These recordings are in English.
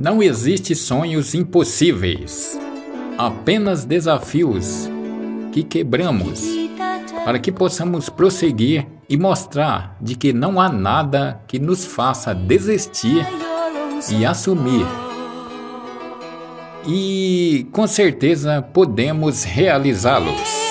Não existe sonhos impossíveis, apenas desafios que quebramos para que possamos prosseguir e mostrar de que não há nada que nos faça desistir e assumir. E com certeza podemos realizá-los.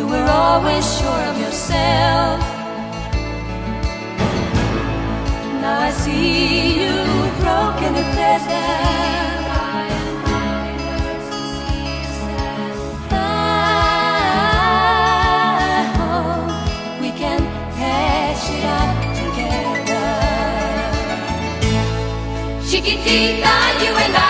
You were always sure of yourself. Now I see you broken and feathered. Chiquitita, you and I.